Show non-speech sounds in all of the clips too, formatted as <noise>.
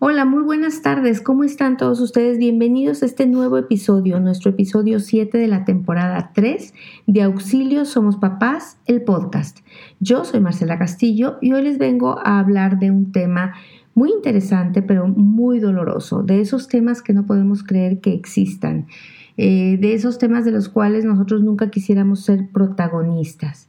Hola, muy buenas tardes. ¿Cómo están todos ustedes? Bienvenidos a este nuevo episodio, nuestro episodio 7 de la temporada 3 de Auxilio Somos Papás, el podcast. Yo soy Marcela Castillo y hoy les vengo a hablar de un tema muy interesante, pero muy doloroso, de esos temas que no podemos creer que existan, eh, de esos temas de los cuales nosotros nunca quisiéramos ser protagonistas.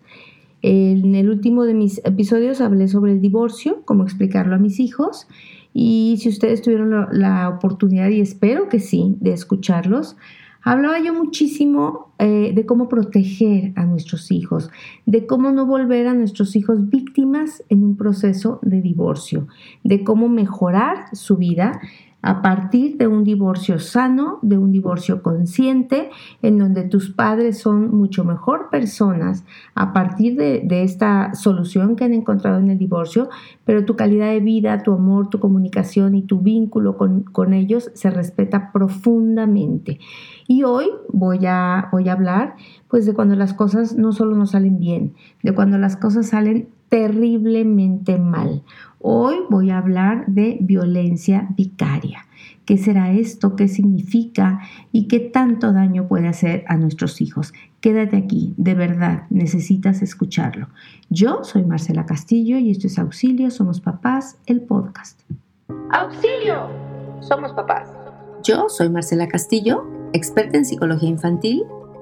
En el último de mis episodios hablé sobre el divorcio, cómo explicarlo a mis hijos y si ustedes tuvieron la, oportunidad, y espero que sí, de escucharlos, hablaba yo muchísimo eh, de cómo proteger a nuestros hijos, de cómo no volver a nuestros hijos víctimas en un proceso de divorcio, de cómo mejorar su vida a partir de un divorcio sano, de un divorcio consciente, en donde tus padres son mucho mejor personas a partir de, esta solución que han encontrado en el divorcio, pero tu calidad de vida, tu amor, tu comunicación y tu vínculo con, con ellos se respeta profundamente. Y hoy voy a, voy a hablar pues de cuando las cosas no solo no salen bien, de cuando las cosas salen terriblemente mal. Hoy voy a hablar de violencia vicaria. ¿Qué será esto? ¿Qué significa? ¿Y qué tanto daño puede hacer a nuestros hijos? Quédate aquí, de verdad, necesitas escucharlo. Yo soy Marcela Castillo y esto es Auxilio, Somos Papás, el podcast. ¡Auxilio! Somos papás. Yo soy Marcela Castillo, experta en psicología infantil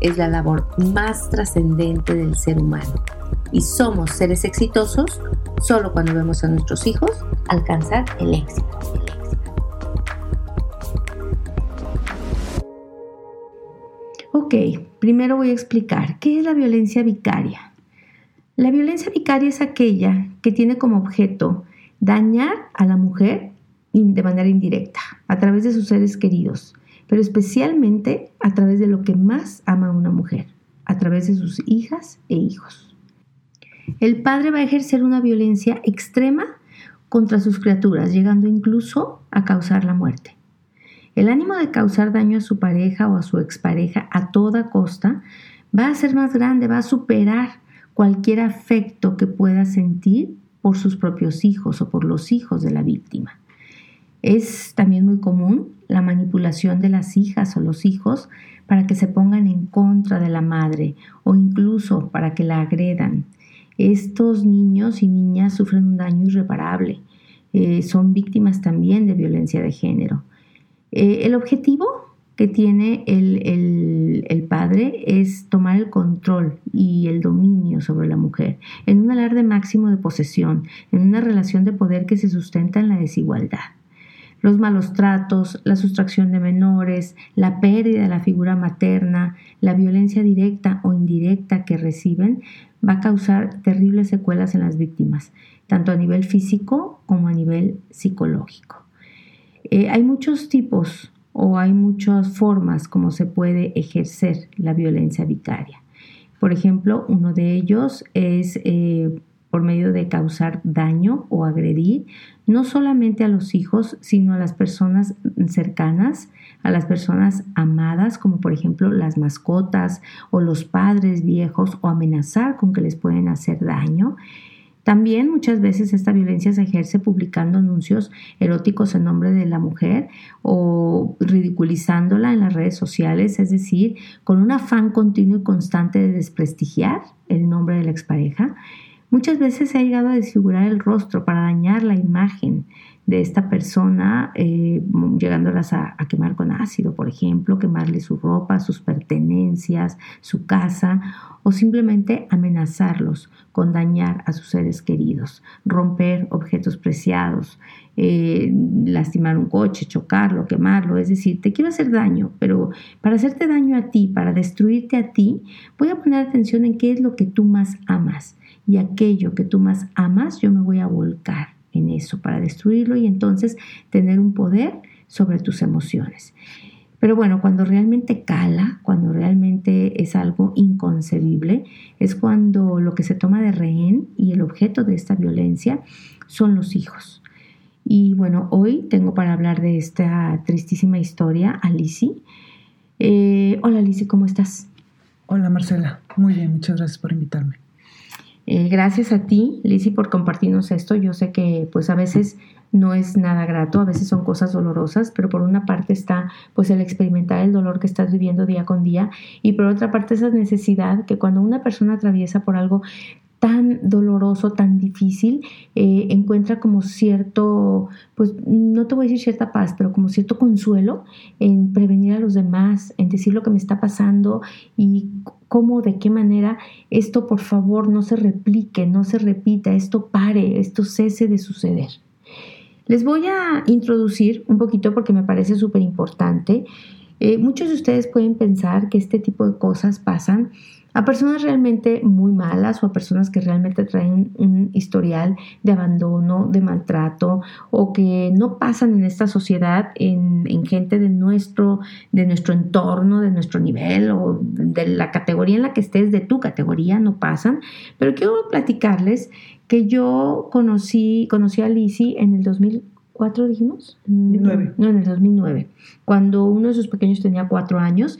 es la labor más trascendente del ser humano. Y somos seres exitosos solo cuando vemos a nuestros hijos alcanzar el éxito. Ok, primero voy a explicar qué es la violencia vicaria. La violencia vicaria es aquella que tiene como objeto dañar a la mujer de manera indirecta, a través de sus seres queridos, pero especialmente a través de lo que más ama una mujer, a través de sus hijas e hijos. El padre va a ejercer una violencia extrema contra sus criaturas, llegando incluso a causar la muerte. El ánimo de causar daño a su pareja o a su expareja a toda costa va a ser más grande, va a superar cualquier afecto que pueda sentir por sus propios hijos o por los hijos de la víctima. Es también muy común la manipulación de las hijas o los hijos para que se pongan en contra de la madre o incluso para que la agredan. Estos niños y niñas sufren un daño irreparable. Eh, son víctimas también de violencia de género. Eh, el objetivo que tiene el, el, padre es tomar el control y el dominio sobre la mujer en un alarde máximo de posesión, en una relación de poder que se sustenta en la desigualdad los malos tratos, la sustracción de menores, la pérdida de la figura materna, la violencia directa o indirecta que reciben, va a causar terribles secuelas en las víctimas, tanto a nivel físico como a nivel psicológico. Eh, hay muchos tipos o hay muchas formas como se puede ejercer la violencia vicaria. Por ejemplo, uno de ellos es eh, por medio de causar daño o agredir no solamente a los hijos, sino a las personas cercanas, a las personas amadas, como por ejemplo las mascotas o los padres viejos, o amenazar con que les pueden hacer daño. También muchas veces esta violencia se ejerce publicando anuncios eróticos en nombre de la mujer o ridiculizándola en las redes sociales, es decir, con un afán continuo y constante de desprestigiar el nombre de la expareja Muchas veces se ha llegado a desfigurar el rostro para dañar la imagen de esta persona, eh, llegándolas a, quemar con ácido, por ejemplo, quemarle su ropa, sus pertenencias, su casa, o simplemente amenazarlos con dañar a sus seres queridos, romper objetos preciados, eh, lastimar un coche, chocarlo, quemarlo, es decir, te quiero hacer daño, pero para hacerte daño a ti, para destruirte a ti, voy a poner atención en qué es lo que tú más amas y aquello que tú más amas, yo me voy a volcar en eso, para destruirlo y entonces tener un poder sobre tus emociones. Pero bueno, cuando realmente cala, cuando realmente es algo inconcebible, es cuando lo que se toma de rehén y el objeto de esta violencia son los hijos. Y bueno, hoy tengo para hablar de esta tristísima historia a Lizzie. Eh, hola Lizzie, ¿cómo estás? Hola Marcela, muy bien, muchas gracias por invitarme. Eh, gracias a ti, Lizzie, por compartirnos esto. Yo sé que pues a veces no es nada grato, a veces son cosas dolorosas, pero por una parte está pues el experimentar el dolor que estás viviendo día con día y por otra parte esa necesidad que cuando una persona atraviesa por algo tan doloroso, tan difícil, eh, encuentra como cierto, pues no te voy a decir cierta paz, pero como cierto consuelo en prevenir a los demás, en decir lo que me está pasando y cómo, de qué manera esto por favor no se replique, no se repita, esto pare, esto cese de suceder. Les voy a introducir un poquito porque me parece súper importante. Eh, muchos de ustedes pueden pensar que este tipo de cosas pasan a personas realmente muy malas o a personas que realmente traen un historial de abandono, de maltrato o que no pasan en esta sociedad en, en, gente de nuestro, de nuestro entorno, de nuestro nivel o de la categoría en la que estés, de tu categoría, no pasan. Pero quiero platicarles que yo conocí, conocí a Lizzie en el 2004, dijimos. 2009. No, en el 2009, cuando uno de sus pequeños tenía cuatro años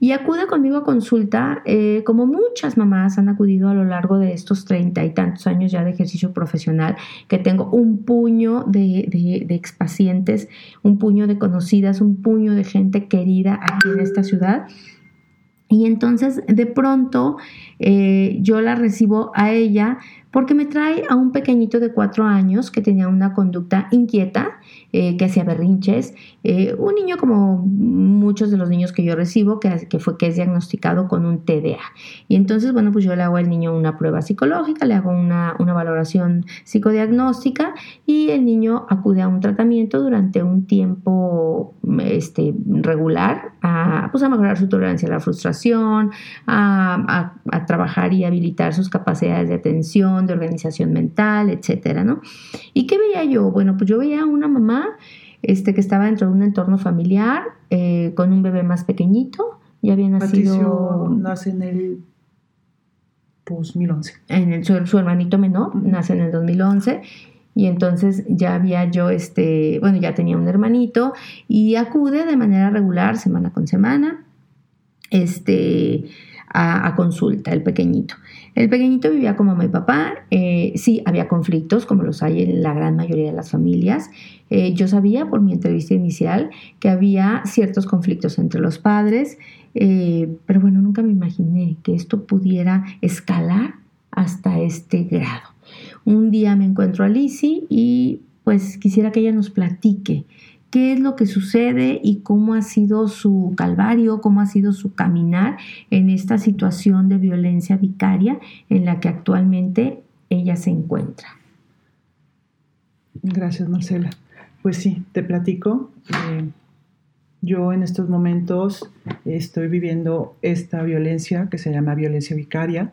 y acude conmigo a consulta, eh, como muchas mamás han acudido a lo largo de estos treinta y tantos años ya de ejercicio profesional, que tengo un puño de, de, de expacientes, un puño de conocidas, un puño de gente querida aquí en esta ciudad. Y entonces de pronto eh, yo la recibo a ella porque me trae a un pequeñito de cuatro años que tenía una conducta inquieta, eh, que hacía berrinches, eh, un niño como muchos de los niños que yo recibo, que, fue que es diagnosticado con un TDA. Y entonces, bueno, pues yo le hago al niño una prueba psicológica, le hago una, una valoración psicodiagnóstica y el niño acude a un tratamiento durante un tiempo este, regular, a, pues a mejorar su tolerancia a la frustración, a trabajar y habilitar sus capacidades de atención, de organización mental, etcétera, ¿no? ¿Y qué veía yo? Bueno, pues yo veía a una mamá este, que estaba dentro de un entorno familiar eh, con un bebé más pequeñito, ya había nacido... Patricio nace en el 2011. En el, su, su, hermanito menor nace en el 2011 y entonces ya había yo, este, bueno, ya tenía un hermanito y acude de manera regular, semana con semana, este, a, a consulta, el pequeñito. El pequeñito vivía como mi papá, eh, sí, había conflictos, como los hay en la gran mayoría de las familias. Eh, yo sabía por mi entrevista inicial que había ciertos conflictos entre los padres, eh, pero bueno, nunca me imaginé que esto pudiera escalar hasta este grado. Un día me encuentro a Lizzie y pues quisiera que ella nos platique qué es lo que sucede y cómo ha sido su calvario, cómo ha sido su caminar en esta situación de violencia vicaria en la que actualmente ella se encuentra. Gracias, Marcela. Pues sí, te platico. Eh, yo en estos momentos estoy viviendo esta violencia que se llama violencia vicaria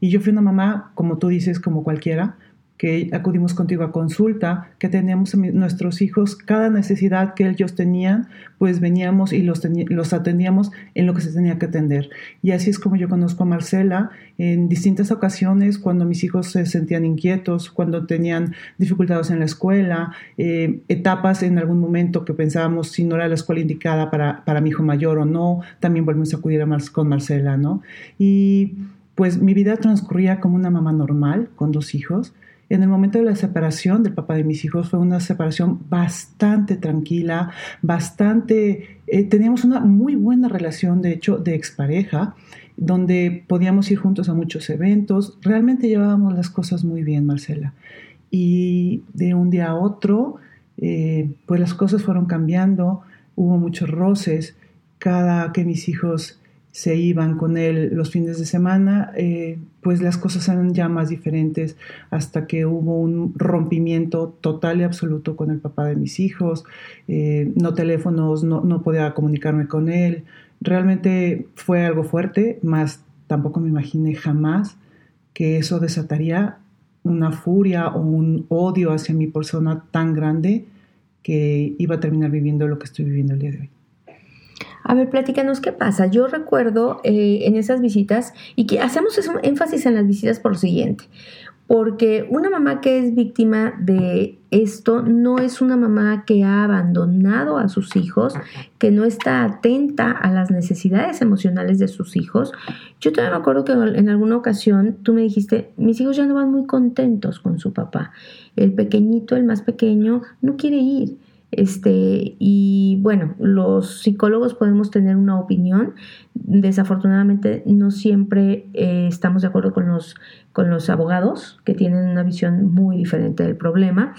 y yo fui una mamá, como tú dices, como cualquiera, que acudimos contigo a consulta, que teníamos nuestros hijos, cada necesidad que ellos tenían, pues veníamos y los, los atendíamos en lo que se tenía que atender. Y así es como yo conozco a Marcela en distintas ocasiones, cuando mis hijos se sentían inquietos, cuando tenían dificultades en la escuela, eh, etapas en algún momento que pensábamos si no era la escuela indicada para, para mi hijo mayor o no, también volvimos a acudir a Mar con Marcela, ¿no? Y pues mi vida transcurría como una mamá normal, con dos hijos, en el momento de la separación del papá de mis hijos fue una separación bastante tranquila, bastante... Eh, teníamos una muy buena relación, de hecho, de expareja, donde podíamos ir juntos a muchos eventos. Realmente llevábamos las cosas muy bien, Marcela. Y de un día a otro, eh, pues las cosas fueron cambiando, hubo muchos roces. Cada que mis hijos se iban con él los fines de semana, eh, pues las cosas eran ya más diferentes hasta que hubo un rompimiento total y absoluto con el papá de mis hijos, eh, no teléfonos, no, no, podía comunicarme con él. Realmente fue algo fuerte, más tampoco me imaginé jamás que eso desataría una furia o un odio hacia mi persona tan grande que iba a terminar viviendo lo que estoy viviendo el día de hoy. A ver, platícanos qué pasa. Yo recuerdo eh, en esas visitas, y que hacemos énfasis en las visitas por lo siguiente, porque una mamá que es víctima de esto no es una mamá que ha abandonado a sus hijos, que no está atenta a las necesidades emocionales de sus hijos. Yo también me acuerdo que en alguna ocasión tú me dijiste, mis hijos ya no van muy contentos con su papá. El pequeñito, el más pequeño, no quiere ir. Este, y bueno, los psicólogos podemos tener una opinión. Desafortunadamente, no siempre eh, estamos de acuerdo con los, con los abogados, que tienen una visión muy diferente del problema.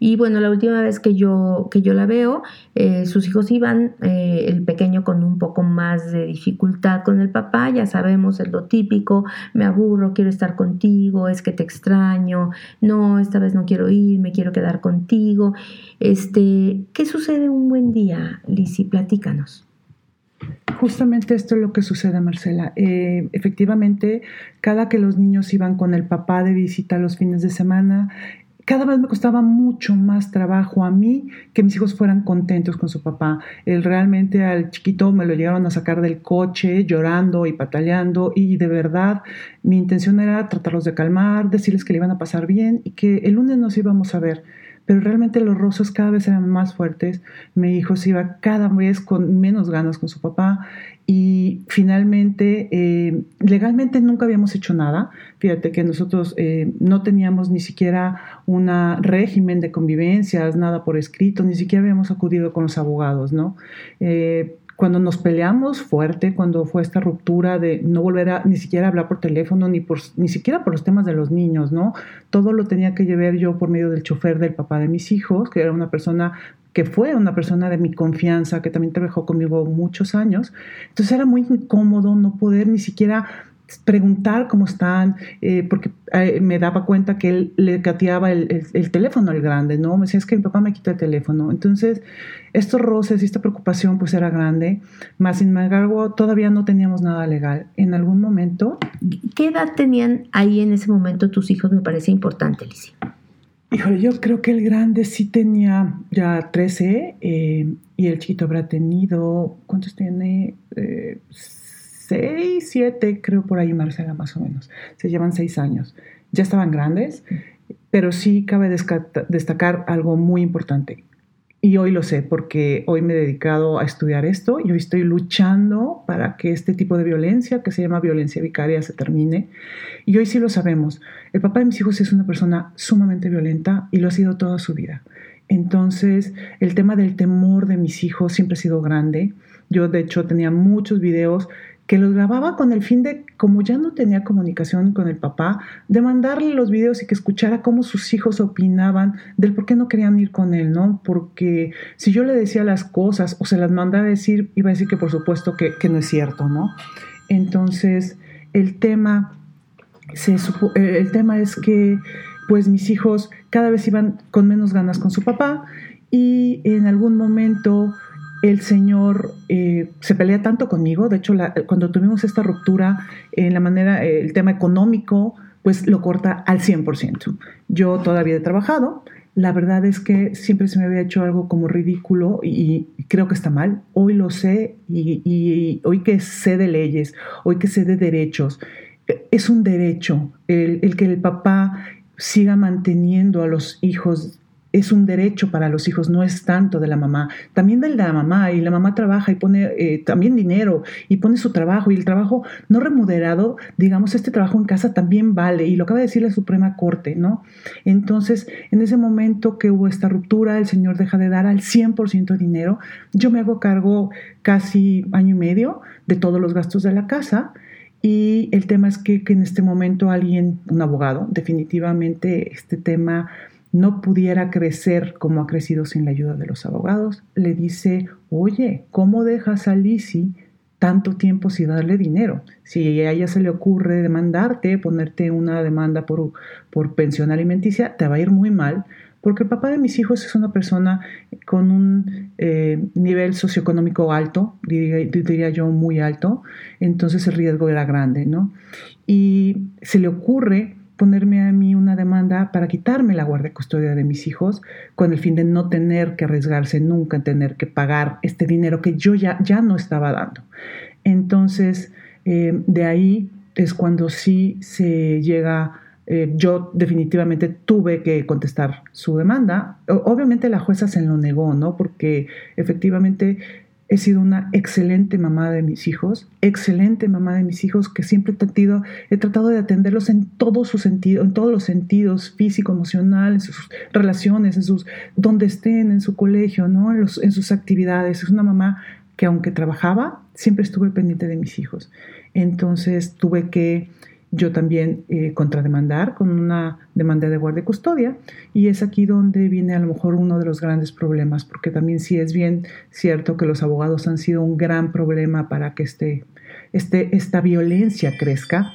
Y bueno, la última vez que yo, que yo la veo, eh, sus hijos iban, eh, el pequeño con un poco más de dificultad con el papá, ya sabemos, es lo típico, me aburro, quiero estar contigo, es que te extraño, no, esta vez no quiero ir, me quiero quedar contigo. Este, ¿Qué sucede un buen día, Lisi? Platícanos. Justamente esto es lo que sucede, Marcela. Eh, efectivamente, cada que los niños iban con el papá de visita los fines de semana, cada vez me costaba mucho más trabajo a mí que mis hijos fueran contentos con su papá. Él realmente al chiquito me lo llegaron a sacar del coche llorando y pataleando y de verdad mi intención era tratarlos de calmar, decirles que le iban a pasar bien y que el lunes nos íbamos a ver pero realmente los rozos cada vez eran más fuertes. Mi hijo se iba cada vez con menos ganas con su papá y finalmente, eh, legalmente nunca habíamos hecho nada. Fíjate que nosotros eh, no teníamos ni siquiera un régimen de convivencias, nada por escrito, ni siquiera habíamos acudido con los abogados, ¿no? Eh, cuando nos peleamos fuerte, cuando fue esta ruptura de no volver a ni siquiera hablar por teléfono, ni, por, ni siquiera por los temas de los niños, ¿no? Todo lo tenía que llevar yo por medio del chofer del papá de mis hijos, que era una persona que fue una persona de mi confianza, que también trabajó conmigo muchos años. Entonces era muy incómodo no poder ni siquiera preguntar cómo están, eh, porque eh, me daba cuenta que él le cateaba el, teléfono al grande, ¿no? Me decía, es que mi papá me quita el teléfono. Entonces, estos roces y esta preocupación pues era grande, más sin embargo todavía no teníamos nada legal. En algún momento... ¿Qué edad tenían ahí en ese momento tus hijos? Me parece importante, Alicia. Híjole, yo creo que el grande sí tenía ya 13 eh, y el chiquito habrá tenido, ¿cuántos tiene? Seis, siete, creo por ahí, Marcela, más o menos. Se llevan seis años. Ya estaban grandes, pero sí cabe destacar algo muy importante. Y hoy lo sé porque hoy me he dedicado a estudiar esto y hoy estoy luchando para que este tipo de violencia, que se llama violencia vicaria, se termine. Y hoy sí lo sabemos. El papá de mis hijos es una persona sumamente violenta y lo ha sido toda su vida. Entonces, el tema del temor de mis hijos siempre ha sido grande. Yo, de hecho, tenía muchos videos que los grababa con el fin de, como ya no tenía comunicación con el papá, de mandarle los videos y que escuchara cómo sus hijos opinaban del por qué no querían ir con él, ¿no? Porque si yo le decía las cosas o se las mandaba a decir, iba a decir que por supuesto que, no es cierto, ¿no? Entonces, el tema, se, el tema es que pues mis hijos cada vez iban con menos ganas con su papá y en algún momento el Señor eh, se pelea tanto conmigo, de hecho cuando tuvimos esta ruptura en la manera, eh, el tema económico, pues lo corta al 100%. Yo todavía he trabajado, la verdad es que siempre se me había hecho algo como ridículo y, creo que está mal. Hoy lo sé y, hoy que sé de leyes, hoy que sé de derechos, es un derecho el que el papá siga manteniendo a los hijos es un derecho para los hijos, no es tanto de la mamá, también de la mamá, y la mamá trabaja y pone eh, también dinero y pone su trabajo, y el trabajo no remunerado, digamos, este trabajo en casa también vale, y lo acaba de decir la Suprema Corte, ¿no? Entonces, en ese momento que hubo esta ruptura, el Señor deja de dar al 100% de dinero, yo me hago cargo casi año y medio de todos los gastos de la casa, y el tema es que, que en este momento alguien, un abogado, definitivamente este tema no pudiera crecer como ha crecido sin la ayuda de los abogados, le dice, oye, ¿cómo dejas a Lizzie tanto tiempo sin darle dinero? Si a ella se le ocurre demandarte, ponerte una demanda por, por pensión alimenticia, te va a ir muy mal, porque el papá de mis hijos es una persona con un eh, nivel socioeconómico alto, diría, diría, yo muy alto, entonces el riesgo era grande, ¿no? Y se le ocurre ponerme a mí una demanda para quitarme la guardia custodia de mis hijos con el fin de no tener que arriesgarse nunca en tener que pagar este dinero que yo ya, ya no estaba dando. Entonces, eh, de ahí es cuando sí se llega, eh, yo definitivamente tuve que contestar su demanda. obviamente la jueza se lo negó, ¿no? Porque efectivamente He sido una excelente mamá de mis hijos, excelente mamá de mis hijos, que siempre he tratado, he tratado de atenderlos en todo su sentido, en todos los sentidos, físico, emocional, en sus relaciones, en sus, donde estén, en su colegio, ¿no? en, en sus actividades. Es una mamá que aunque trabajaba, siempre estuve pendiente de mis hijos. Entonces tuve que yo también eh, contrademandar con una demanda de guardia y custodia. Y es aquí donde viene a lo mejor uno de los grandes problemas, porque también sí es bien cierto que los abogados han sido un gran problema para que este, este, esta violencia crezca.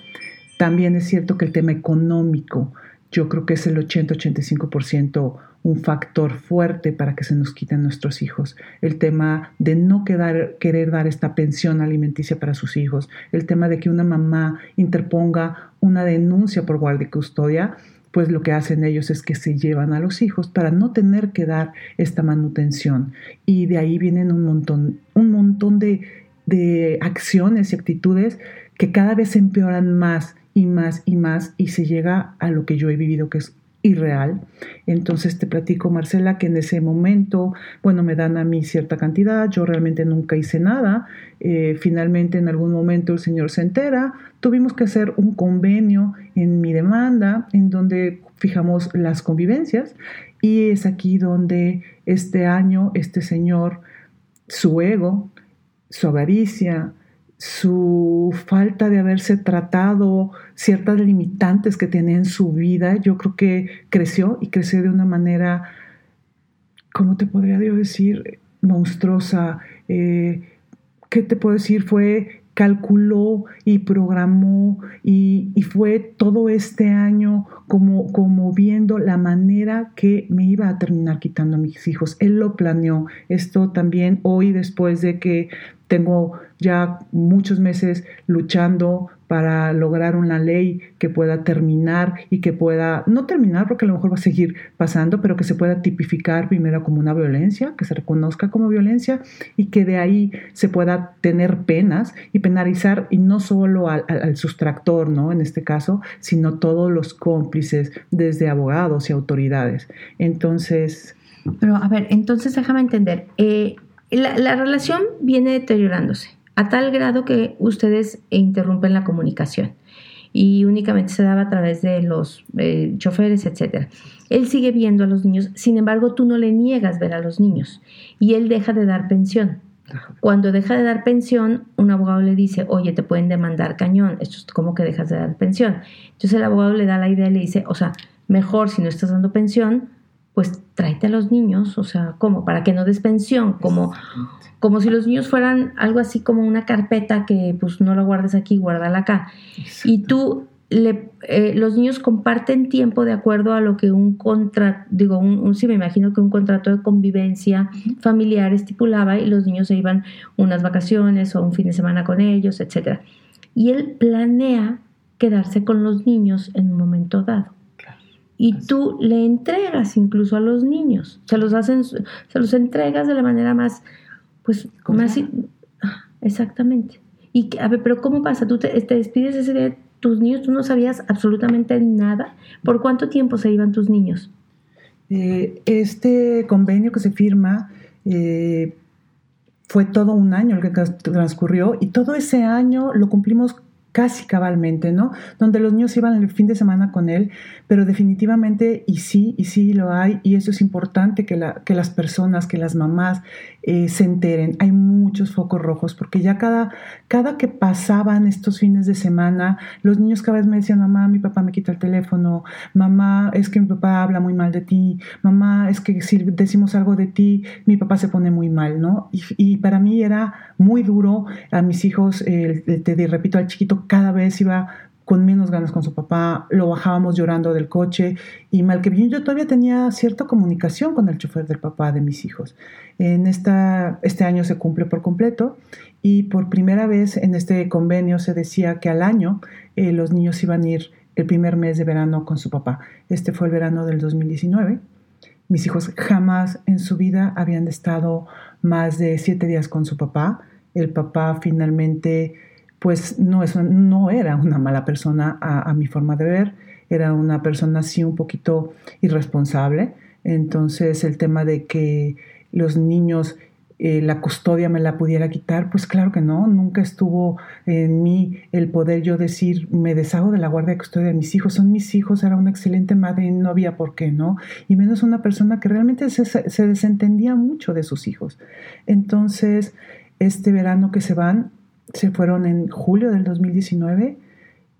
También es cierto que el tema económico, yo creo que es el 80-85% un factor fuerte para que se nos quiten nuestros hijos. El tema de no quedar, querer dar esta pensión alimenticia para sus hijos. El tema de que una mamá interponga una denuncia por guardia y custodia pues lo que hacen ellos es que se llevan a los hijos para no tener que dar esta manutención. Y de ahí vienen un montón, un montón de, de acciones y actitudes que cada vez se empeoran más y más y más y se llega a lo que yo he vivido, que es irreal. Entonces te platico, Marcela, que en ese momento, bueno, me dan a mí cierta cantidad, yo realmente nunca hice nada. Eh, finalmente, en algún momento el señor se entera, tuvimos que hacer un convenio en mi demanda, en donde fijamos las convivencias, y es aquí donde este año este señor, su ego, su avaricia, su falta de haberse tratado ciertas limitantes que tenía en su vida, yo creo que creció y creció de una manera, ¿cómo te podría decir? Monstruosa. Eh, ¿Qué te puedo decir? Fue calculó y programó y, fue todo este año como, como viendo la manera que me iba a terminar quitando a mis hijos. Él lo planeó. Esto también hoy después de que tengo ya muchos meses luchando para lograr una ley que pueda terminar y que pueda, no terminar porque a lo mejor va a seguir pasando, pero que se pueda tipificar primero como una violencia, que se reconozca como violencia y que de ahí se pueda tener penas y penalizar y no solo al, al sustractor, ¿no? En este caso, sino todos los cómplices, desde abogados y autoridades. Entonces... Pero a ver, entonces déjame entender. Eh, la, relación viene deteriorándose a tal grado que ustedes interrumpen la comunicación y únicamente se daba a través de los eh, choferes, etc. Él sigue viendo a los niños, sin embargo tú no le niegas ver a los niños y él deja de dar pensión. Cuando deja de dar pensión, un abogado le dice, oye, te pueden demandar cañón, esto es como que dejas de dar pensión. Entonces el abogado le da la idea y le dice, o sea, mejor si no estás dando pensión, pues tráete a los niños, o sea, como para que no des pensión, como, como si los niños fueran algo así como una carpeta que pues no la guardes aquí, guárdala acá. Y tú, le, eh, los niños comparten tiempo de acuerdo a lo que un contrato, digo, un, sí me imagino que un contrato de convivencia familiar estipulaba y los niños se iban unas vacaciones o un fin de semana con ellos, etc. Y él planea quedarse con los niños en un momento dado y tú le entregas incluso a los niños, se los hacen, se los entregas de la manera más, pues, más, ah, exactamente. Y a ver, pero ¿cómo pasa? Tú te, despides ese de tus niños, tú no sabías absolutamente nada. ¿Por cuánto tiempo se iban tus niños? Eh, este convenio que se firma eh, fue todo un año el que transcurrió y todo ese año lo cumplimos casi cabalmente, ¿no? Donde los niños iban el fin de semana con él, pero definitivamente, y sí, y sí lo hay, y eso es importante que, la, que las personas, que las mamás eh, se enteren. Hay muchos focos rojos, porque ya cada, cada que pasaban estos fines de semana, los niños cada vez me decían, mamá, mi papá me quita el teléfono, mamá, es que mi papá habla muy mal de ti, mamá, es que si decimos algo de ti, mi papá se pone muy mal, ¿no? Y para mí era muy duro a mis hijos, te repito, al chiquito cada vez iba con menos ganas con su papá, lo bajábamos llorando del coche y mal que bien yo todavía tenía cierta comunicación con el chofer del papá de mis hijos. En esta, este año se cumple por completo y por primera vez en este convenio se decía que al año eh, los niños iban a ir el primer mes de verano con su papá. Este fue el verano del 2019. Mis hijos jamás en su vida habían estado más de siete días con su papá. El papá finalmente, pues no, es, no era una mala persona a, mi forma de ver, era una persona así un poquito irresponsable. Entonces el tema de que los niños eh, la custodia me la pudiera quitar, pues claro que no, nunca estuvo en mí el poder yo decir, me deshago de la guardia de custodia de mis hijos, son mis hijos, era una excelente madre y no había por qué, ¿no? Y menos una persona que realmente se desentendía mucho de sus hijos. Entonces, este verano que se van, se fueron en julio del 2019.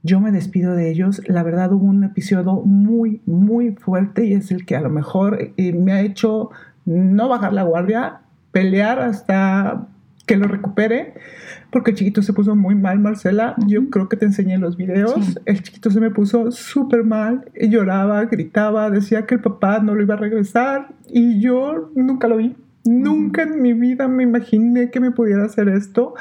Yo me despido de ellos. La verdad hubo un episodio muy, muy fuerte y es el que a lo mejor eh, me ha hecho no bajar la guardia, pelear hasta que lo recupere, porque el chiquito se puso muy mal, Marcela. Yo creo que te enseñé los videos. El chiquito se me puso súper mal, y lloraba, gritaba, decía que el papá no lo iba a regresar y yo nunca lo vi. Nunca en mi vida me imaginé que me pudiera hacer esto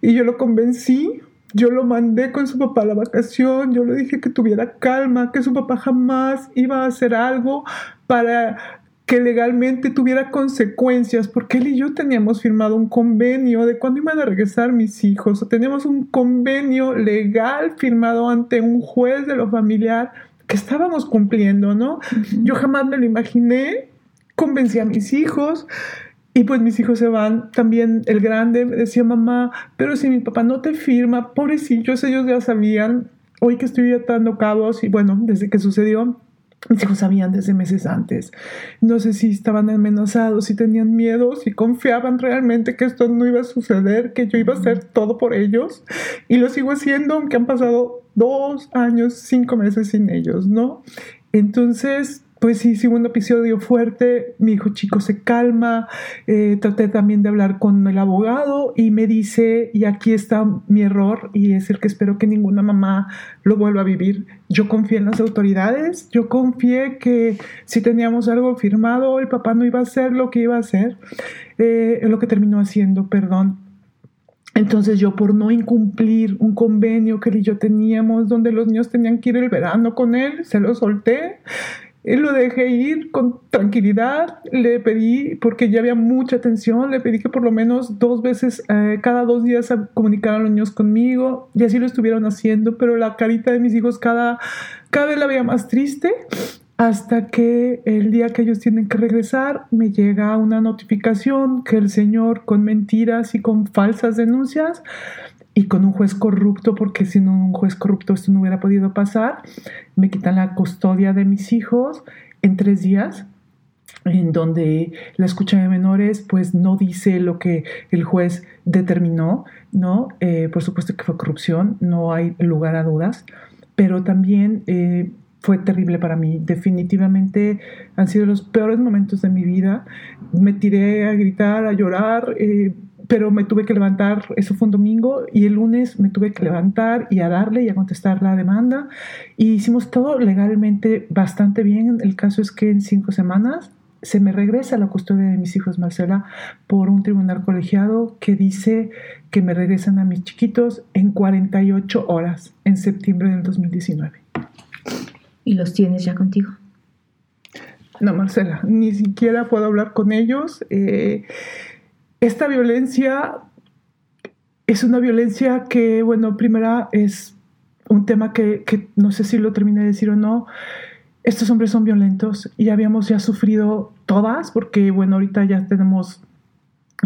y yo lo convencí. Yo lo mandé con su papá a la vacación, yo le dije que tuviera calma, que su papá jamás iba a hacer algo para que legalmente tuviera consecuencias, porque él y yo teníamos firmado un convenio de cuándo iban a regresar mis hijos, teníamos un convenio legal firmado ante un juez de lo familiar que estábamos cumpliendo, ¿no? Yo jamás me lo imaginé, convencí a mis hijos, y pues mis hijos se van, también el grande me decía mamá, pero si mi papá no te firma, pobrecillos, ellos ya sabían, hoy que estoy atando cabos y bueno, desde que sucedió, mis hijos sabían desde meses antes. No sé si estaban amenazados, si tenían miedo, si confiaban realmente que esto no iba a suceder, que yo iba a hacer todo por ellos. Y lo sigo haciendo, aunque han pasado dos años, cinco meses sin ellos, ¿no? Entonces, pues sí, segundo episodio fuerte, mi hijo chico se calma, eh, traté también de hablar con el abogado y me dice, y aquí está mi error y es el que espero que ninguna mamá lo vuelva a vivir. Yo confié en las autoridades, yo confié que si teníamos algo firmado, el papá no iba a hacer lo que iba a hacer, eh, lo que terminó haciendo, perdón. Entonces yo por no incumplir un convenio que él y yo teníamos donde los niños tenían que ir el verano con él, se lo solté lo dejé ir con tranquilidad, le pedí, porque ya había mucha tensión, le pedí que por lo menos dos veces, eh, cada dos días comunicaran los niños conmigo, y así lo estuvieron haciendo, pero la carita de mis hijos cada, cada vez la veía más triste, hasta que el día que ellos tienen que regresar me llega una notificación que el señor con mentiras y con falsas denuncias y con un juez corrupto, porque sin un juez corrupto esto no hubiera podido pasar, me quitan la custodia de mis hijos en tres días, en donde la escucha de menores pues no dice lo que el juez determinó, ¿no? Eh, por supuesto que fue corrupción, no hay lugar a dudas, pero también eh, fue terrible para mí. Definitivamente han sido los peores momentos de mi vida. Me tiré a gritar, a llorar. Eh, pero me tuve que levantar, eso fue un domingo, y el lunes me tuve que levantar y a darle y a contestar la demanda. Y hicimos todo legalmente bastante bien. El caso es que en cinco semanas se me regresa la custodia de mis hijos, Marcela, por un tribunal colegiado que dice que me regresan a mis chiquitos en 48 horas, en septiembre del 2019. ¿Y los tienes ya contigo? No, Marcela, ni siquiera puedo hablar con ellos. Eh, esta violencia es una violencia que, bueno, primera es un tema que, no sé si lo terminé de decir o no. Estos hombres son violentos y habíamos ya sufrido todas, porque, bueno, ahorita ya tenemos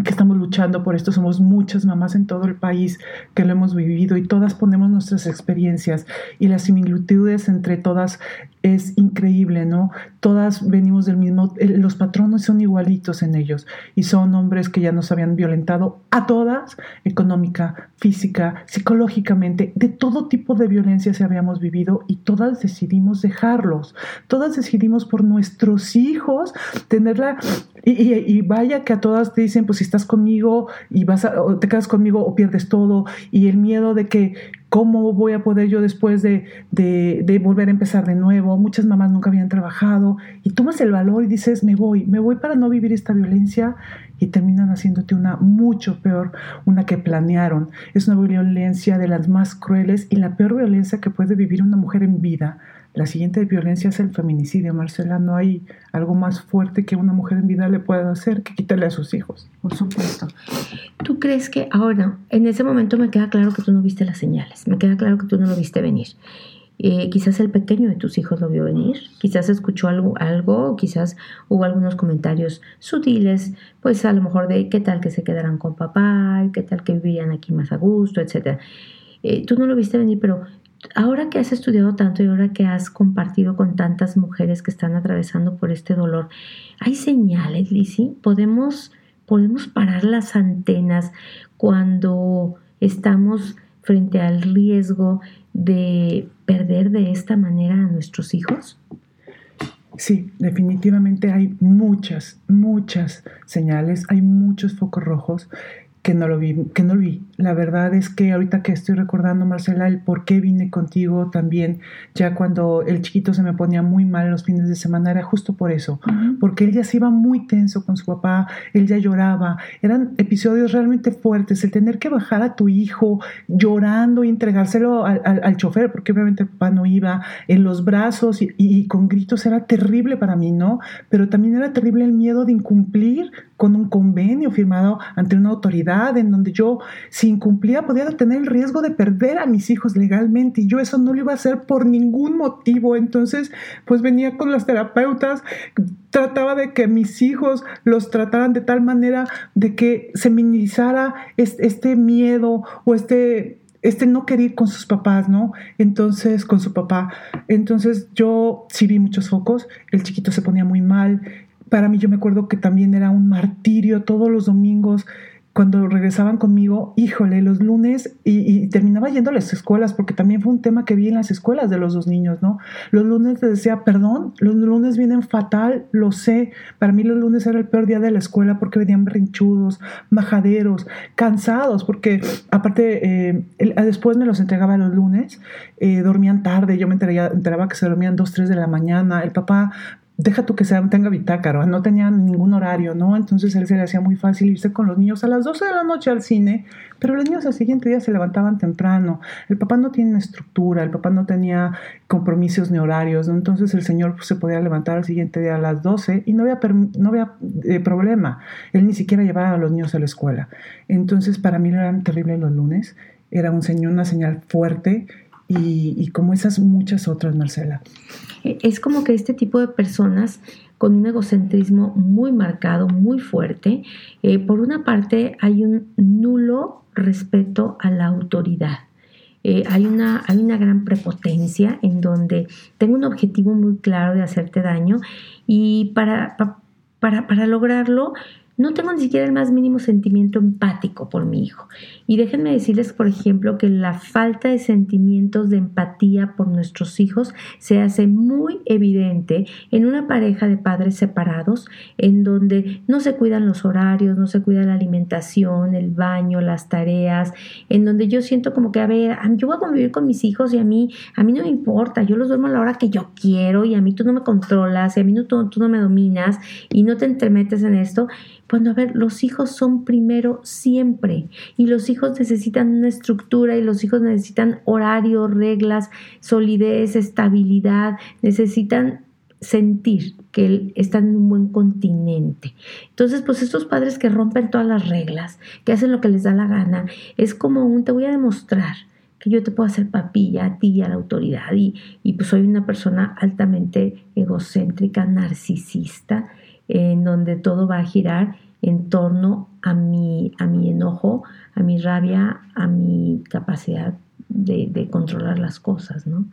que estamos luchando por esto. Somos muchas mamás en todo el país que lo hemos vivido y todas ponemos nuestras experiencias y las similitudes entre todas es increíble, ¿no? Todas venimos del mismo, los patronos son igualitos en ellos y son hombres que ya nos habían violentado a todas, económica, física, psicológicamente, de todo tipo de violencia se habíamos vivido y todas decidimos dejarlos, todas decidimos por nuestros hijos tenerla y, vaya que a todas te dicen, pues si estás conmigo y vas a, o te quedas conmigo o pierdes todo y el miedo de que ¿cómo voy a poder yo después de, de, volver a empezar de nuevo? Muchas mamás nunca habían trabajado y tomas el valor y dices, me voy, me voy para no vivir esta violencia y terminan haciéndote una mucho peor, una que planearon. Es una violencia de las más crueles y la peor violencia que puede vivir una mujer en vida la siguiente violencia es el feminicidio, Marcela. No hay algo más fuerte que una mujer en vida le pueda hacer que quitarle a sus hijos. Por supuesto. ¿Tú crees que ahora, en ese momento me queda claro que tú no viste las señales, me queda claro que tú no lo viste venir? Eh, quizás el pequeño de tus hijos lo vio venir, quizás escuchó algo, algo, quizás hubo algunos comentarios sutiles, pues a lo mejor de qué tal que se quedaran con papá, qué tal que vivirían aquí más a gusto, etc. Eh, tú no lo viste venir, pero ahora que has estudiado tanto y ahora que has compartido con tantas mujeres que están atravesando por este dolor, ¿hay señales, Lizzie? ¿Podemos, podemos parar las antenas cuando estamos frente al riesgo de perder de esta manera a nuestros hijos? Sí, definitivamente hay muchas, muchas señales, hay muchos focos rojos que no lo vi, que no lo vi. La verdad es que ahorita que estoy recordando, Marcela, el por qué vine contigo también, ya cuando el chiquito se me ponía muy mal los fines de semana, era justo por eso, porque él ya se iba muy tenso con su papá, él ya lloraba, eran episodios realmente fuertes, el tener que bajar a tu hijo llorando y entregárselo al, al, chofer, porque obviamente el papá no iba, en los brazos y, y con gritos era terrible para mí, ¿no? Pero también era terrible el miedo de incumplir con un convenio firmado ante una autoridad en donde yo, si incumplía, podía tener el riesgo de perder a mis hijos legalmente y yo eso no lo iba a hacer por ningún motivo. Entonces, pues venía con los terapeutas, trataba de que mis hijos los trataran de tal manera de que se minimizara este miedo o este este no querer con sus papás, ¿no? Entonces, con su papá. Entonces yo sí vi muchos focos, el chiquito se ponía muy mal, para mí yo me acuerdo que también era un martirio todos los domingos cuando regresaban conmigo, híjole, los lunes, y, terminaba yendo a las escuelas, porque también fue un tema que vi en las escuelas de los dos niños, ¿no? Los lunes les decía, perdón, los lunes vienen fatal, lo sé, para mí los lunes era el peor día de la escuela porque venían brinchudos, majaderos, cansados, porque aparte, eh, después me los entregaba los lunes, eh, dormían tarde, yo me enteraba, enteraba que se dormían dos, tres de la mañana, el papá deja tú que sea, tenga bitácaro, no tenía ningún horario, ¿no? Entonces él se le hacía muy fácil irse con los niños a las 12 de la noche al cine, pero los niños al siguiente día se levantaban temprano. El papá no tiene estructura, el papá no tenía compromisos ni horarios. Entonces el señor pues, se podía levantar al siguiente día a las 12 y no había, no había eh, problema. Él ni siquiera llevaba a los niños a la escuela. Entonces para mí eran terribles los lunes, era un señor, una señal fuerte y, como esas muchas otras, Marcela. E, es como que este tipo de personas con un egocentrismo muy marcado, muy fuerte, eh, por una parte hay un nulo respeto a la autoridad. Eh, hay, una, hay una gran prepotencia en donde tengo un objetivo muy claro de hacerte daño y para, para, para lograrlo no tengo ni siquiera el más mínimo sentimiento empático por mi hijo. Y déjenme decirles, por ejemplo, que la falta de sentimientos de empatía por nuestros hijos se hace muy evidente en una pareja de padres separados, en donde no se cuidan los horarios, no se cuida la alimentación, el baño, las tareas, en donde yo siento como que, a ver, yo voy a convivir con mis hijos y a mí, a mí no me importa, yo los duermo a la hora que yo quiero y a mí tú no me controlas y a mí no, tú, tú no me dominas y no te entremetes en esto. Cuando, a ver, los hijos son primero siempre y los hijos necesitan una estructura y los hijos necesitan horario, reglas, solidez, estabilidad, necesitan sentir que están en un buen continente. Entonces, pues estos padres que rompen todas las reglas, que hacen lo que les da la gana, es como un te voy a demostrar que yo te puedo hacer papilla a ti y a la autoridad y, y pues soy una persona altamente egocéntrica, narcisista en donde todo va a girar en torno a mi, a mi enojo, a mi rabia, a mi capacidad de, controlar las cosas. ¿no?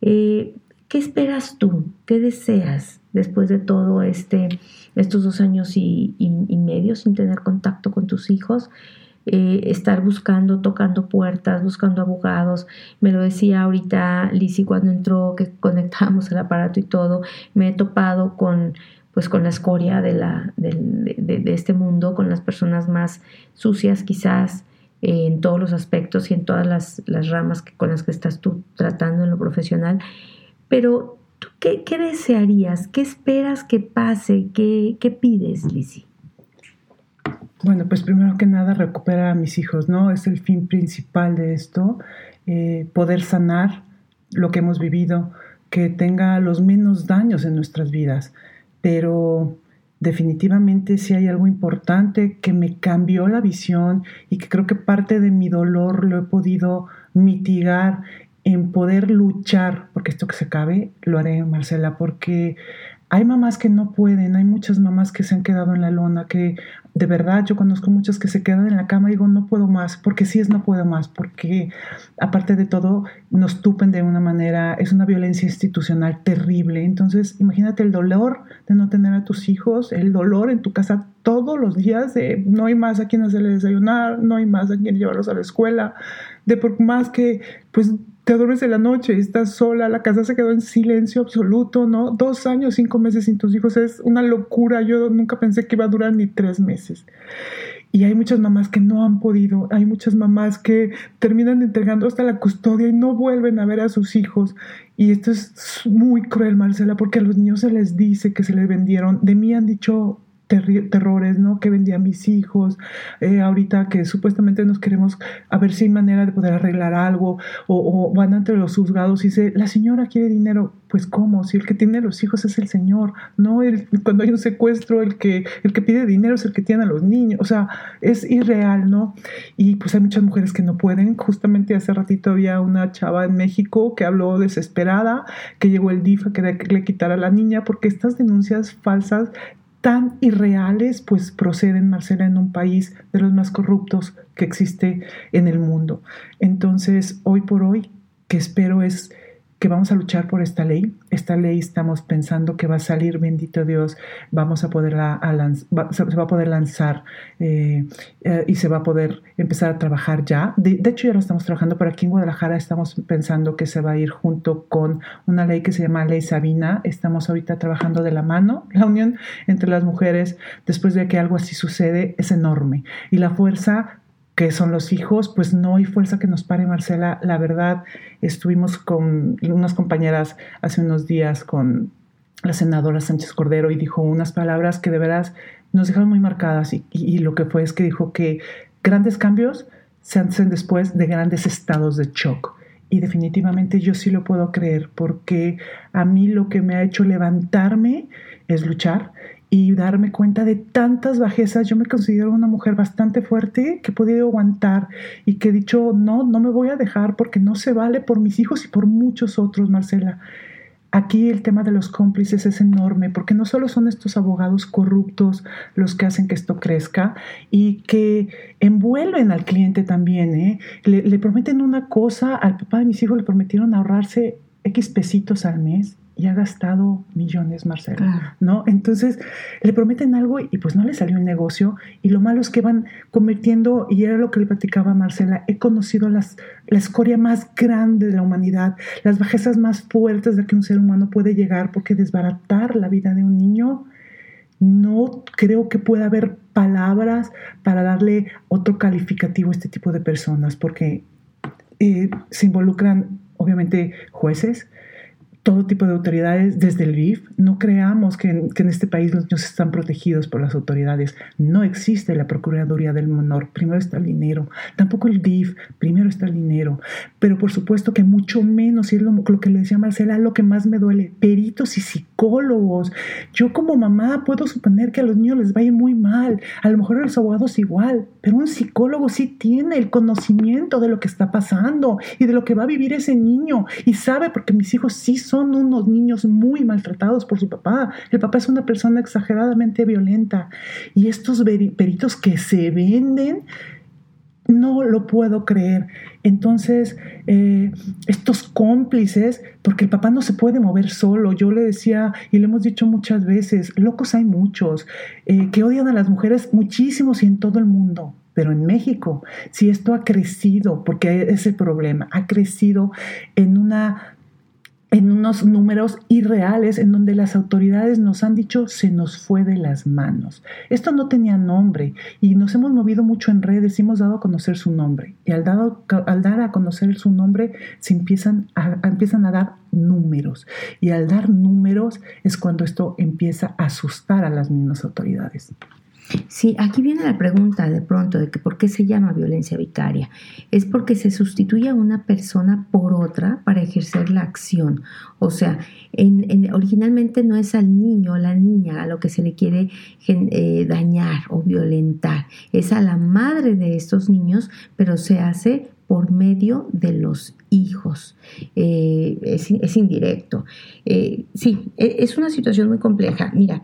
Eh, ¿Qué esperas tú? ¿Qué deseas después de todo este, estos dos años y, medio sin tener contacto con tus hijos? Eh, estar buscando, tocando puertas, buscando abogados. Me lo decía ahorita Lizzie cuando entró, que conectamos el aparato y todo. Me he topado con pues con la escoria de, la, de, este mundo, con las personas más sucias quizás, en todos los aspectos y en todas las, ramas que, con las que estás tú tratando en lo profesional. Pero, ¿tú qué, desearías? ¿Qué esperas que pase? ¿Qué, qué pides, Lizzie? Bueno, pues primero que nada recuperar a mis hijos, ¿no? Es el fin principal de esto, eh, poder sanar lo que hemos vivido, que tenga los menos daños en nuestras vidas. Pero definitivamente si hay algo importante que me cambió la visión y que creo que parte de mi dolor lo he podido mitigar en poder luchar, porque esto que se acabe, lo haré, Marcela, porque hay mamás que no pueden, hay muchas mamás que se han quedado en la lona, que de verdad yo conozco muchas que se quedan en la cama y digo no puedo más, porque sí es no puedo más, porque aparte de todo nos tupen de una manera, es una violencia institucional terrible. Entonces imagínate el dolor de no tener a tus hijos, el dolor en tu casa todos los días de no hay más a quien hacerle desayunar, no hay más a quien llevarlos a la escuela, de por más que pues te duermes de la noche, estás sola, la casa se quedó en silencio absoluto, ¿no? Dos años, cinco meses sin tus hijos es una locura. Yo nunca pensé que iba a durar ni tres meses. Y hay muchas mamás que no han podido, hay muchas mamás que terminan entregando hasta la custodia y no vuelven a ver a sus hijos. Y esto es muy cruel, Marcela, porque a los niños se les dice que se les vendieron. De mí han dicho terrores, ¿no? Que vendía a mis hijos, eh, ahorita que supuestamente nos queremos a ver si hay manera de poder arreglar algo, o, van entre los juzgados y dice, la señora quiere dinero, pues ¿cómo? Si el que tiene los hijos es el señor, ¿no? Cuando hay un secuestro, el que, el que pide dinero es el que tiene a los niños, o sea, es irreal, ¿no? Y pues hay muchas mujeres que no pueden, justamente hace ratito había una chava en México que habló desesperada, que llegó el DIF a que le quitara a la niña, porque estas denuncias falsas tan irreales, pues proceden, Marcela, en un país de los más corruptos que existe en el mundo. Entonces, hoy por hoy, que espero es que vamos a luchar por esta ley. Esta ley estamos pensando que va a salir, bendito Dios, vamos a poder se va a poder lanzar eh, eh, y se va a poder empezar a trabajar ya. De, hecho, ya lo estamos trabajando, pero aquí en Guadalajara estamos pensando que se va a ir junto con una ley que se llama Ley Sabina. Estamos ahorita trabajando de la mano. <laughs> La unión entre las mujeres, después de que algo así sucede, es enorme. Y la fuerza que son los hijos, pues no hay fuerza que nos pare, Marcela. La verdad, estuvimos con unas compañeras hace unos días con la senadora Sánchez Cordero y dijo unas palabras que de veras nos dejaron muy marcadas y, lo que fue es que dijo que grandes cambios se hacen después de grandes estados de shock. Y definitivamente yo sí lo puedo creer porque a mí lo que me ha hecho levantarme es luchar y darme cuenta de tantas bajezas. Yo me considero una mujer bastante fuerte que he podido aguantar y que he dicho, no, no me voy a dejar porque no se vale por mis hijos y por muchos otros, Marcela. Aquí el tema de los cómplices es enorme porque no solo son estos abogados corruptos los que hacen que esto crezca y que envuelven al cliente también. ¿eh? Le, le prometen una cosa, al papá de mis hijos le prometieron ahorrarse X pesitos al mes y ha gastado millones, Marcela, ¿no? Entonces le prometen algo y pues no le salió el negocio y lo malo es que van convirtiendo, y era lo que le platicaba Marcela, he conocido las, la escoria más grande de la humanidad, las bajezas más fuertes de que un ser humano puede llegar, porque desbaratar la vida de un niño, no creo que pueda haber palabras para darle otro calificativo a este tipo de personas, porque eh, se involucran obviamente jueces, todo tipo de autoridades desde el DIF. No creamos que en, este país los niños están protegidos por las autoridades. No existe la Procuraduría del Menor. Primero está el dinero. Tampoco el DIF. Primero está el dinero. Pero por supuesto que mucho menos, y es lo, lo que le decía Marcela, lo que más me duele, peritos y psicólogos. Yo como mamá puedo suponer que a los niños les vaya muy mal. A lo mejor a los abogados igual. Pero un psicólogo sí tiene el conocimiento de lo que está pasando y de lo que va a vivir ese niño. Y sabe, porque mis hijos sí son unos niños muy maltratados por su papá. El papá es una persona exageradamente violenta. Y estos peritos que se venden, no lo puedo creer. Entonces, eh, estos cómplices, porque el papá no se puede mover solo, yo le decía, y le hemos dicho muchas veces, locos hay muchos, eh, que odian a las mujeres muchísimos y en todo el mundo. Pero en México, si esto ha crecido, porque es el problema, ha crecido en una en unos números irreales en donde las autoridades nos han dicho se nos fue de las manos. Esto no tenía nombre y nos hemos movido mucho en redes y hemos dado a conocer su nombre. Y al, dado, al dar a conocer su nombre se empiezan a, empiezan a dar números. Y al dar números es cuando esto empieza a asustar a las mismas autoridades. Sí, aquí viene la pregunta de pronto de que por qué se llama violencia vicaria. Es porque se sustituye a una persona por otra para ejercer la acción. O sea, en, originalmente no es al niño o la niña a lo que se le quiere eh, dañar o violentar. Es a la madre de estos niños, pero se hace por medio de los hijos. Eh, es, indirecto. Eh, sí, e, es una situación muy compleja. Mira,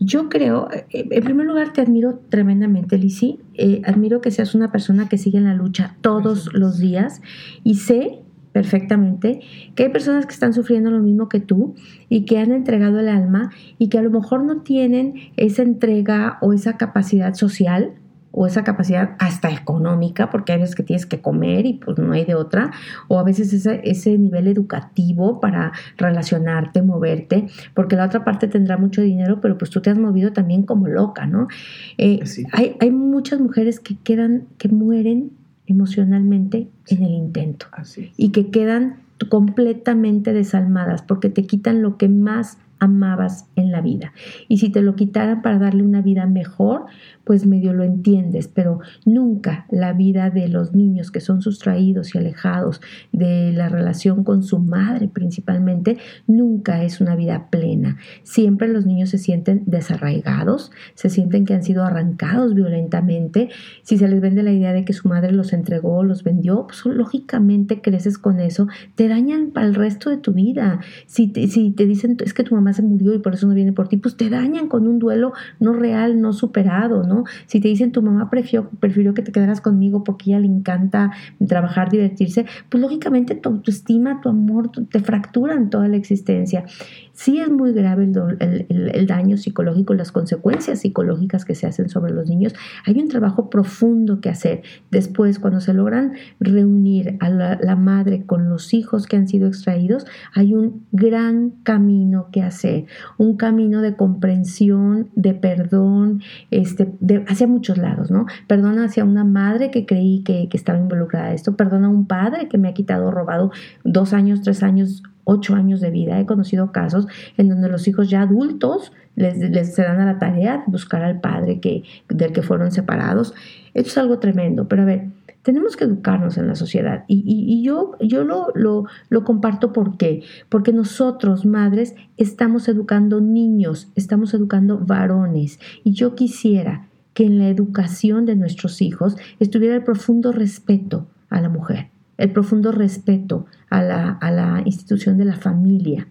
yo creo, eh, en primer lugar, te admiro tremendamente, Lisi. Eh, admiro que seas una persona que sigue en la lucha todos los días y sé perfectamente que hay personas que están sufriendo lo mismo que tú y que han entregado el alma y que a lo mejor no tienen esa entrega o esa capacidad social o esa capacidad hasta económica, porque hay veces que tienes que comer y pues no hay de otra, o a veces ese, ese nivel educativo para relacionarte, moverte, porque la otra parte tendrá mucho dinero, pero pues tú te has movido también como loca, ¿no? Eh, hay, hay muchas mujeres que quedan, que mueren emocionalmente en el intento y que quedan completamente desalmadas porque te quitan lo que más amabas en la vida. Y si te lo quitaran para darle una vida mejor, pues medio lo entiendes, pero nunca la vida de los niños que son sustraídos y alejados de la relación con su madre principalmente, nunca es una vida plena. Siempre los niños se sienten desarraigados, se sienten que han sido arrancados violentamente. Si se les vende la idea de que su madre los entregó, los vendió, pues lógicamente creces con eso, te dañan para el resto de tu vida. Si te, si te dicen es que tu mamá se murió y por eso no viene por ti, pues te dañan con un duelo no real, no superado, ¿no? Si te dicen tu mamá prefirió, prefirió que te quedaras conmigo porque ella le encanta trabajar, divertirse, pues lógicamente tu autoestima, tu amor te fracturan toda la existencia. Sí es muy grave el, daño psicológico, las consecuencias psicológicas que se hacen sobre los niños. Hay un trabajo profundo que hacer. Después, cuando se logran reunir a la, madre con los hijos que han sido extraídos, hay un gran camino que hacer, un camino de comprensión, de perdón, este, hacia muchos lados, ¿no? Perdona hacia una madre que creí que, que estaba involucrada en esto, perdona a un padre que me ha quitado, robado dos años, tres años ocho años de vida. He conocido casos en donde los hijos ya adultos les, se dan a la tarea de buscar al padre que, del que fueron separados. Esto es algo tremendo, pero a ver, tenemos que educarnos en la sociedad. Y, yo, yo lo, lo, lo comparto ¿por porque nosotros, madres, estamos educando niños, estamos educando varones. Y yo quisiera que en la educación de nuestros hijos estuviera el profundo respeto a la mujer el profundo respeto a la, institución de la familia,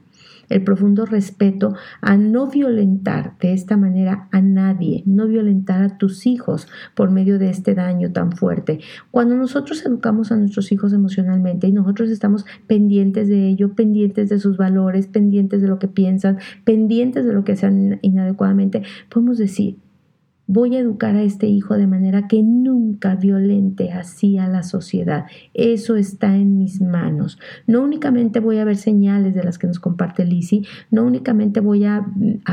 el profundo respeto a no violentar de esta manera a nadie, no violentar a tus hijos por medio de este daño tan fuerte. Cuando nosotros educamos a nuestros hijos emocionalmente y nosotros estamos pendientes de ello, pendientes de sus valores, pendientes de lo que piensan, pendientes de lo que hacen inadecuadamente, podemos decir, Voy a educar a este hijo de manera que nunca violente así a la sociedad. Eso está en mis manos. No únicamente voy a ver señales de las que nos comparte Lisi, no únicamente voy a,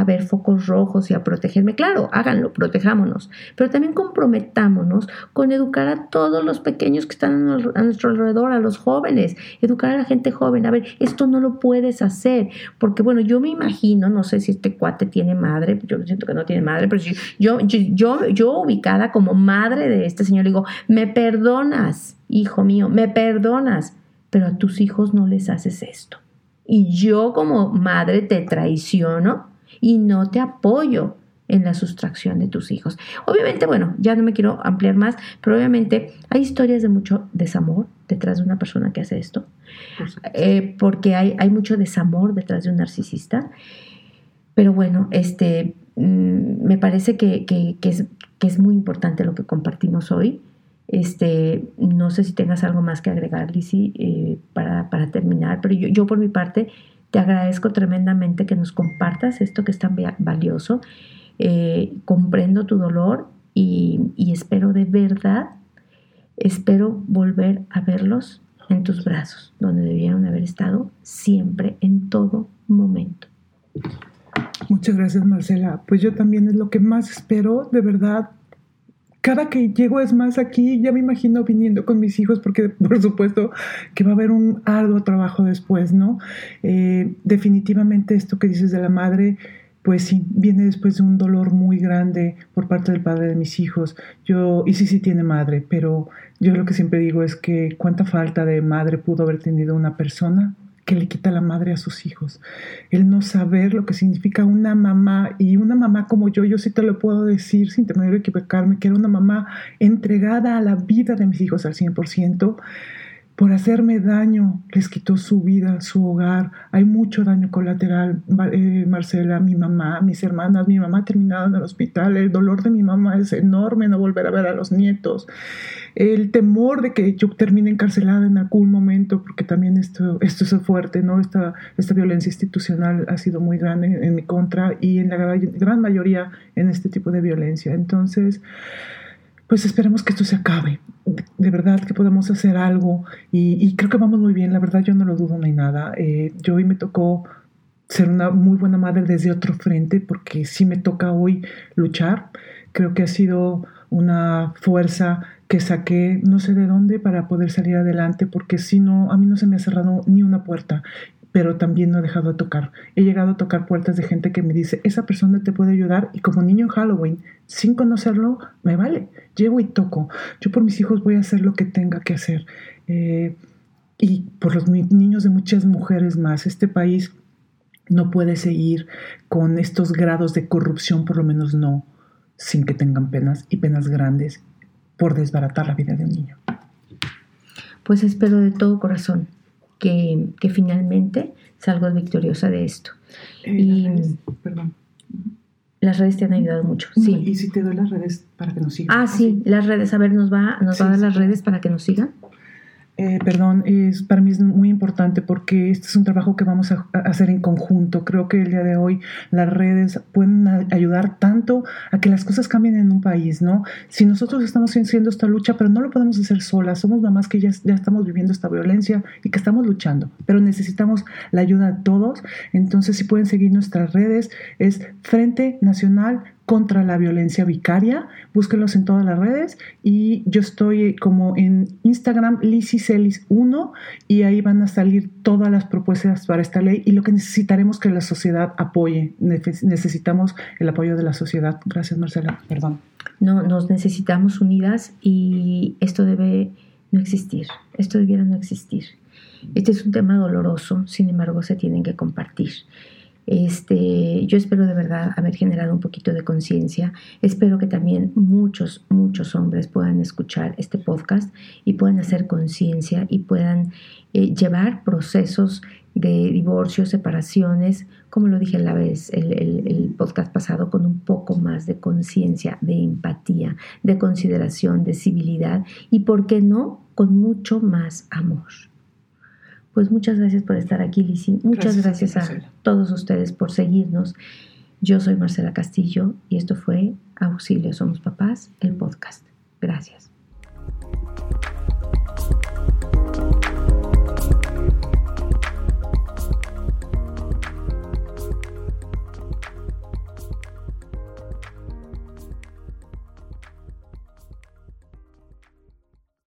ver focos rojos y a protegerme. Claro, háganlo, protejámonos, pero también comprometámonos con educar a todos los pequeños que están a nuestro alrededor, a los jóvenes, educar a la gente joven. A ver, esto no lo puedes hacer, porque bueno, yo me imagino, no sé si este cuate tiene madre, yo siento que no tiene madre, pero yo, yo yo, yo ubicada como madre de este señor, digo, me perdonas, hijo mío, me perdonas, pero a tus hijos no les haces esto. Y yo como madre te traiciono y no te apoyo en la sustracción de tus hijos. Obviamente, bueno, ya no me quiero ampliar más, pero obviamente hay historias de mucho desamor detrás de una persona que hace esto, eh, porque hay, hay mucho desamor detrás de un narcisista. Pero bueno, este, Mm, me parece que, es, muy importante lo que compartimos hoy. Este, no sé si tengas algo más que agregar, Lizzie, eh, para, terminar, pero yo, por mi parte te agradezco tremendamente que nos compartas esto que es tan valioso. Eh, comprendo tu dolor y, espero de verdad, espero volver a verlos en tus brazos, donde debieron haber estado siempre, en todo momento. Muchas gracias, Marcela. Pues yo también es lo que más espero, de verdad. Cada que llego es más aquí, ya me imagino viniendo con mis hijos, porque <laughs> por supuesto que va a haber un arduo trabajo después, ¿no? Eh, definitivamente esto que dices de la madre, pues sí, viene después de un dolor muy grande por parte del padre de mis hijos. Yo, y sí, sí tiene madre, pero yo lo que siempre digo es que cuánta falta de madre pudo haber tenido una persona que le quita la madre a sus hijos. El no saber lo que significa una mamá y una mamá como yo, yo sí te lo puedo decir sin temer equivocarme, que era una mamá entregada a la vida de mis hijos al 100% por hacerme daño, les quitó su vida, su hogar. Hay mucho daño colateral. Eh, Marcela, mi mamá, mis hermanas, mi mamá terminada en el hospital. El dolor de mi mamá es enorme, no volver a ver a los nietos. El temor de que yo termine encarcelada en algún momento, porque también esto, esto es fuerte, ¿no? Esta, esta violencia institucional ha sido muy grande en, en mi contra y en la gran mayoría en este tipo de violencia. Entonces, pues esperemos que esto se acabe. De verdad que podamos hacer algo y, creo que vamos muy bien, la verdad yo no lo dudo ni nada. Eh, yo hoy me tocó ser una muy buena madre desde otro frente porque sí me toca hoy luchar. Creo que ha sido una fuerza que saqué no sé de dónde para poder salir adelante porque si no, a mí no se me ha cerrado ni una puerta pero también no he dejado de tocar. He llegado a tocar puertas de gente que me dice, esa persona te puede ayudar y como niño en Halloween, sin conocerlo, me vale, llego y toco. Yo por mis hijos voy a hacer lo que tenga que hacer. Eh, y por los niños de muchas mujeres más. Este país no puede seguir con estos grados de corrupción, por lo menos no, sin que tengan penas y penas grandes por desbaratar la vida de un niño. Pues espero de todo corazón que, que finalmente salgas victoriosa de esto. Eh, y, las redes, perdón. Las redes te han ayudado mucho, sí. Y si te doy las redes para que nos sigan. Ah, sí, las redes. A ver, ¿nos va, nos va a dar las redes para que nos sigan? Eh, perdón, es, para mí es muy importante porque este es un trabajo que vamos a, hacer en conjunto. Creo que el día de hoy las redes pueden ayudar tanto a que las cosas cambien en un país, ¿no? Si nosotros estamos haciendo esta lucha, pero no lo podemos hacer solas, somos mamás que ya, ya estamos viviendo esta violencia y que estamos luchando, pero necesitamos la ayuda de todos. Entonces, si pueden seguir nuestras redes, es Frente Nacional contra la violencia vicaria. Búsquenlos en todas las redes y yo estoy como en Instagram lisicelis1 y ahí van a salir todas las propuestas para esta ley y lo que necesitaremos que la sociedad apoye. Necesitamos el apoyo de la sociedad. Gracias Marcela, perdón. No, nos necesitamos unidas y esto debe no existir. Esto debiera no existir. Este es un tema doloroso, sin embargo se tienen que compartir. Este, yo espero de verdad haber generado un poquito de conciencia. Espero que también muchos, muchos hombres puedan escuchar este podcast y puedan hacer conciencia y puedan eh, llevar procesos de divorcio, separaciones, como lo dije la vez, el, el podcast pasado, con un poco más de conciencia, de empatía, de consideración, de civilidad y, ¿por qué no?, con mucho más amor. Pues muchas gracias por estar aquí, Lisi. Muchas gracias, a todos ustedes por seguirnos. Yo soy Marcela Castillo y esto fue Auxilio Somos Papás, el podcast. Gracias.